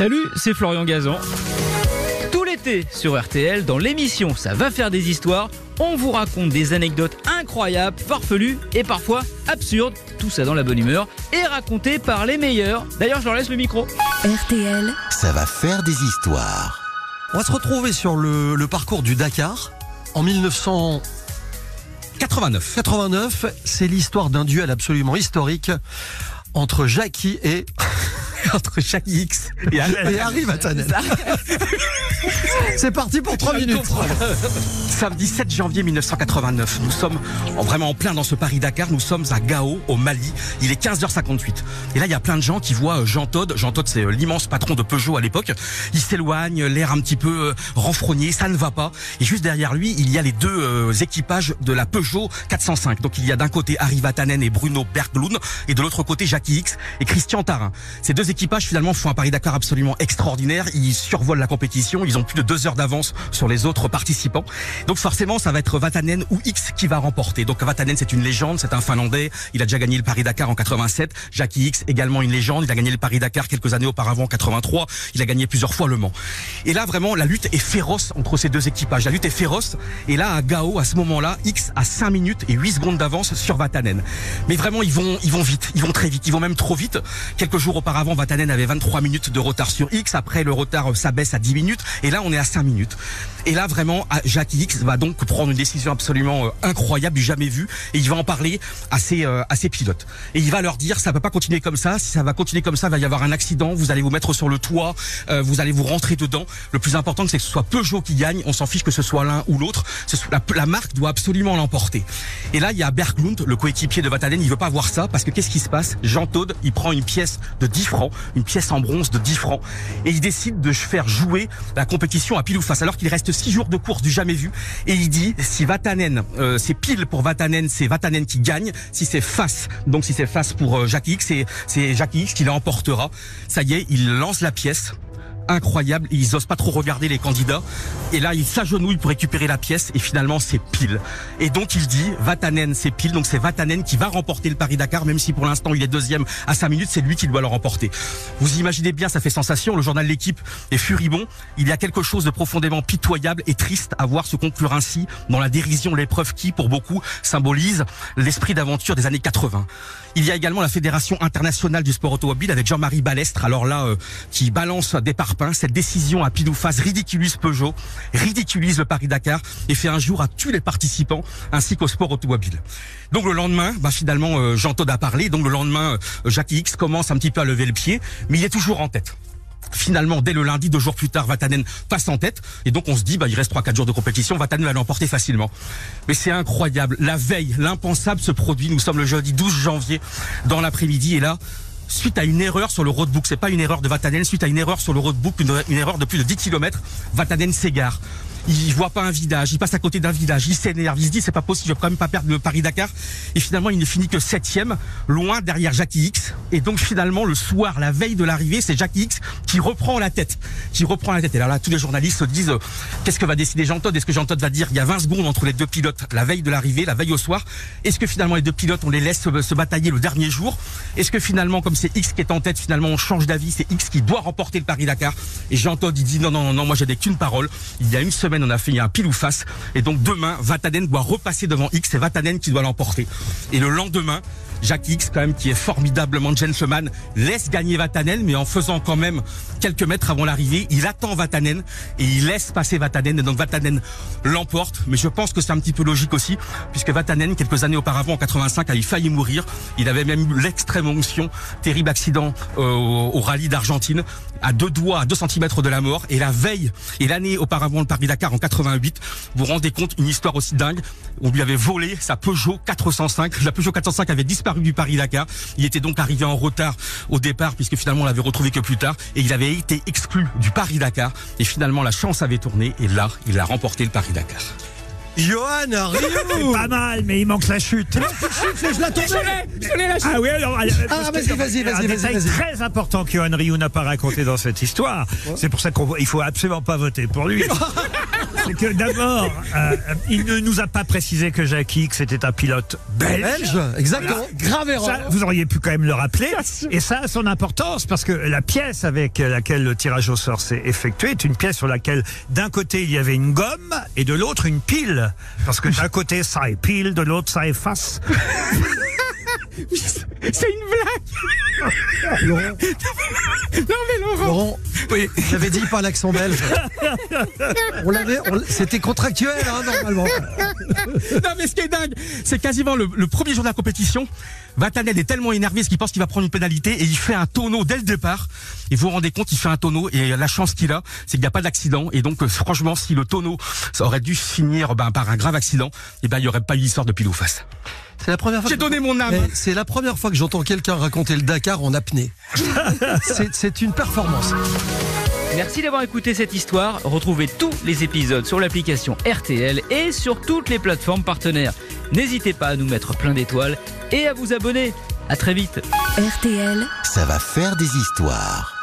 Salut, c'est Florian Gazan. Tout l'été sur RTL, dans l'émission Ça va faire des histoires, on vous raconte des anecdotes incroyables, farfelues et parfois absurdes, tout ça dans la bonne humeur, et racontées par les meilleurs. D'ailleurs, je leur laisse le micro. RTL, Ça va faire des histoires. On va se retrouver sur le, le parcours du Dakar en 1989. 89, c'est l'histoire d'un duel absolument historique entre Jackie et entre Jackie X et et Harry Vatanen. C'est parti pour 3 minutes. Samedi 7 janvier 1989, nous sommes en- vraiment en plein dans ce Paris-Dakar. Nous sommes à Gao, au Mali. Il est 15h58. Et là, il y a plein de gens qui voient euh, Jean Todt. Jean Todt, c'est euh, l'immense patron de Peugeot à l'époque. Il s'éloigne, l'air un petit peu euh, renfrogné, ça ne va pas. Et juste derrière lui, il y a les deux euh, équipages de la Peugeot 405. Donc il y a d'un côté Harry Vatanen et Bruno Berglund, et de l'autre côté Jackie X et Christian Tarin. Ces deux équipages finalement font un Paris-Dakar absolument extraordinaire. Ils survolent la compétition. Ils ont plus de deux heures d'avance sur les autres participants. Donc forcément, ça va être Vatanen ou X qui va remporter. Donc Vatanen, c'est une légende, c'est un Finlandais. Il a déjà gagné le Paris-Dakar en 87. Jackie X, également une légende. Il a gagné le Paris-Dakar quelques années auparavant, en 83. Il a gagné plusieurs fois le Mans. Et là, vraiment, la lutte est féroce entre ces deux équipages. La lutte est féroce. Et là, à Gao, à ce moment-là, X a 5 minutes et 8 secondes d'avance sur Vatanen. Mais vraiment, ils vont, ils vont vite. Ils vont très vite. Ils vont même trop vite. Quelques jours auparavant, Vatanen avait 23 minutes de retard sur X. Après, le retard s'abaisse à 10 minutes. Et là, on est à 5 minutes. Et là, vraiment, Jackie X va donc prendre une décision absolument euh, incroyable, du jamais vue. Et il va en parler à ses, euh, à ses pilotes. Et il va leur dire, ça peut pas continuer comme ça. Si ça va continuer comme ça, il va y avoir un accident. Vous allez vous mettre sur le toit. euh, vous allez vous rentrer dedans. Le plus important, c'est que ce soit Peugeot qui gagne. On s'en fiche que ce soit l'un ou l'autre. La, marque doit absolument l'emporter. Et là, il y a Berglund, le coéquipier de Vatanen. Il veut pas voir ça parce que qu'est-ce qui se passe? Jean Todt, il prend une pièce de 10 francs, une pièce en bronze de 10 francs, et il décide de faire jouer la compétition à pile ou face, alors qu'il reste 6 jours de course du jamais vu. Et il dit si Vatanen, euh, c'est pile pour Vatanen, c'est Vatanen qui gagne. Si c'est face, donc si c'est face pour euh, Jackie X, c'est Jackie X qui l'emportera. Ça y est, il lance la pièce incroyable. Ils osent pas trop regarder les candidats. Et là, il s'agenouille pour récupérer la pièce. Et finalement, c'est pile. Et donc, il dit, Vatanen, c'est pile. Donc, c'est Vatanen qui va remporter le Paris-Dakar, même si pour l'instant, il est deuxième à 5 minutes. C'est lui qui doit le remporter. Vous imaginez bien, ça fait sensation. Le journal L'équipe est furibond. Il y a quelque chose de profondément pitoyable et triste à voir se conclure ainsi dans la dérision, l'épreuve qui, pour beaucoup, symbolise l'esprit d'aventure des années 80. Il y a également la Fédération internationale du sport automobile avec Jean-Marie Balestre, alors là, euh, qui balance des Cette décision à pile ou face ridiculise Peugeot, ridiculise le Paris-Dakar et fait un jour à tous les participants ainsi qu'au sport automobile. Donc le lendemain, bah, finalement, euh, Jean Todt a parlé. Donc le lendemain, euh, Jackie X commence un petit peu à lever le pied, mais il est toujours en tête. Finalement, dès le lundi, deux jours plus tard, Vatanen passe en tête. Et donc, on se dit, bah, il reste trois, quatre jours de compétition. Vatanen va l'emporter facilement. Mais c'est incroyable. La veille, l'impensable se produit. Nous sommes le jeudi 12 janvier dans l'après-midi. Et là, suite à une erreur sur le roadbook, c'est pas une erreur de Vatanen, suite à une erreur sur le roadbook, une, erreur de plus de 10 km, Vatanen s'égare. Il voit pas un village, il passe à côté d'un village, il s'énerve, il se dit c'est pas possible, je vais quand même pas perdre le Paris-Dakar. Et finalement, il ne finit que septième, loin derrière Jackie X. Et donc finalement, le soir, la veille de l'arrivée, c'est Jackie X qui reprend la tête, qui reprend la tête. Et là, là tous les journalistes se disent euh, qu'est-ce que va décider Jean Todt Est-ce que Jean Todt va dire il y a 20 secondes entre les deux pilotes, la veille de l'arrivée, la veille au soir Est-ce que finalement les deux pilotes, on les laisse se, batailler le dernier jour? Est-ce que finalement, comme c'est X qui est en tête, finalement on change d'avis, c'est X qui doit remporter le Paris-Dakar? Et Jean Todt, il dit non, non, non, non, moi j'ai qu'une parole. Il y a une semaine, on a fait un pile ou face. Et donc demain, Vatanen doit repasser devant X, c'est Vatanen qui doit l'emporter. Et le lendemain, Jackie X, quand même, qui est formidablement gentleman, laisse gagner Vatanen, mais en faisant quand même quelques mètres avant l'arrivée, il attend Vatanen et il laisse passer Vatanen. Et donc Vatanen l'emporte. Mais je pense que c'est un petit peu logique aussi, puisque Vatanen, quelques années auparavant, en 85, avait failli mourir. Il avait même eu l'extrême onction, terrible accident euh, au, au rallye d'Argentine, à deux doigts, à deux centimètres de la mort. Et la veille, et l'année auparavant, le Paris-Dakar en 88, vous vous rendez compte, une histoire aussi dingue. On lui avait volé sa Peugeot 405. La Peugeot 405 avait disparu du Paris-Dakar. Il était donc arrivé en retard au départ, puisque finalement on l'avait retrouvé que plus tard. Et il avait été exclu du Paris-Dakar. Et finalement, la chance avait tourné. Et là, il a remporté le Paris-Dakar. Johan Rioux Pas mal, mais il manque la chute. Je l'attendais Ah oui, alors. parce vas-y, vas-y, vas-y, un détail très important que Johan Rioux n'a pas raconté dans cette histoire. C'est pour ça qu'il faut absolument pas voter pour lui. C'est que d'abord, euh, il ne nous a pas précisé que Jackie, que c'était un pilote belge. Belge, exactement. Grave erreur. Ça, vous auriez pu quand même le rappeler. Et ça a son importance parce que la pièce avec laquelle le tirage au sort s'est effectué est une pièce sur laquelle d'un côté il y avait une gomme et de l'autre une pile. Parce que d'un côté ça est pile, de l'autre ça efface. C'est une blague. Laurent, Non mais Laurent. Laurent, j'avais dit pas l'accent belge. On l'avait, c'était contractuel, hein, normalement. Non mais ce qui est dingue, c'est quasiment le, le premier jour de la compétition. Vatanel est tellement énervé parce qu'il pense qu'il va prendre une pénalité et il fait un tonneau dès le départ. Et vous vous rendez compte, il fait un tonneau et la chance qu'il a, c'est qu'il n'y a pas d'accident. Et donc euh, franchement, si le tonneau ça aurait dû finir ben, par un grave accident, et ben il n'y aurait pas eu l'histoire de pile ou face. C'est la première fois. J'ai que- donné mon âme. Eh, C'est la première fois que j'entends quelqu'un raconter le Dakar en apnée. C'est une performance. Merci d'avoir écouté cette histoire. Retrouvez tous les épisodes sur l'application RTL et sur toutes les plateformes partenaires. N'hésitez pas à nous mettre plein d'étoiles et à vous abonner. À très vite. RTL. Ça va faire des histoires.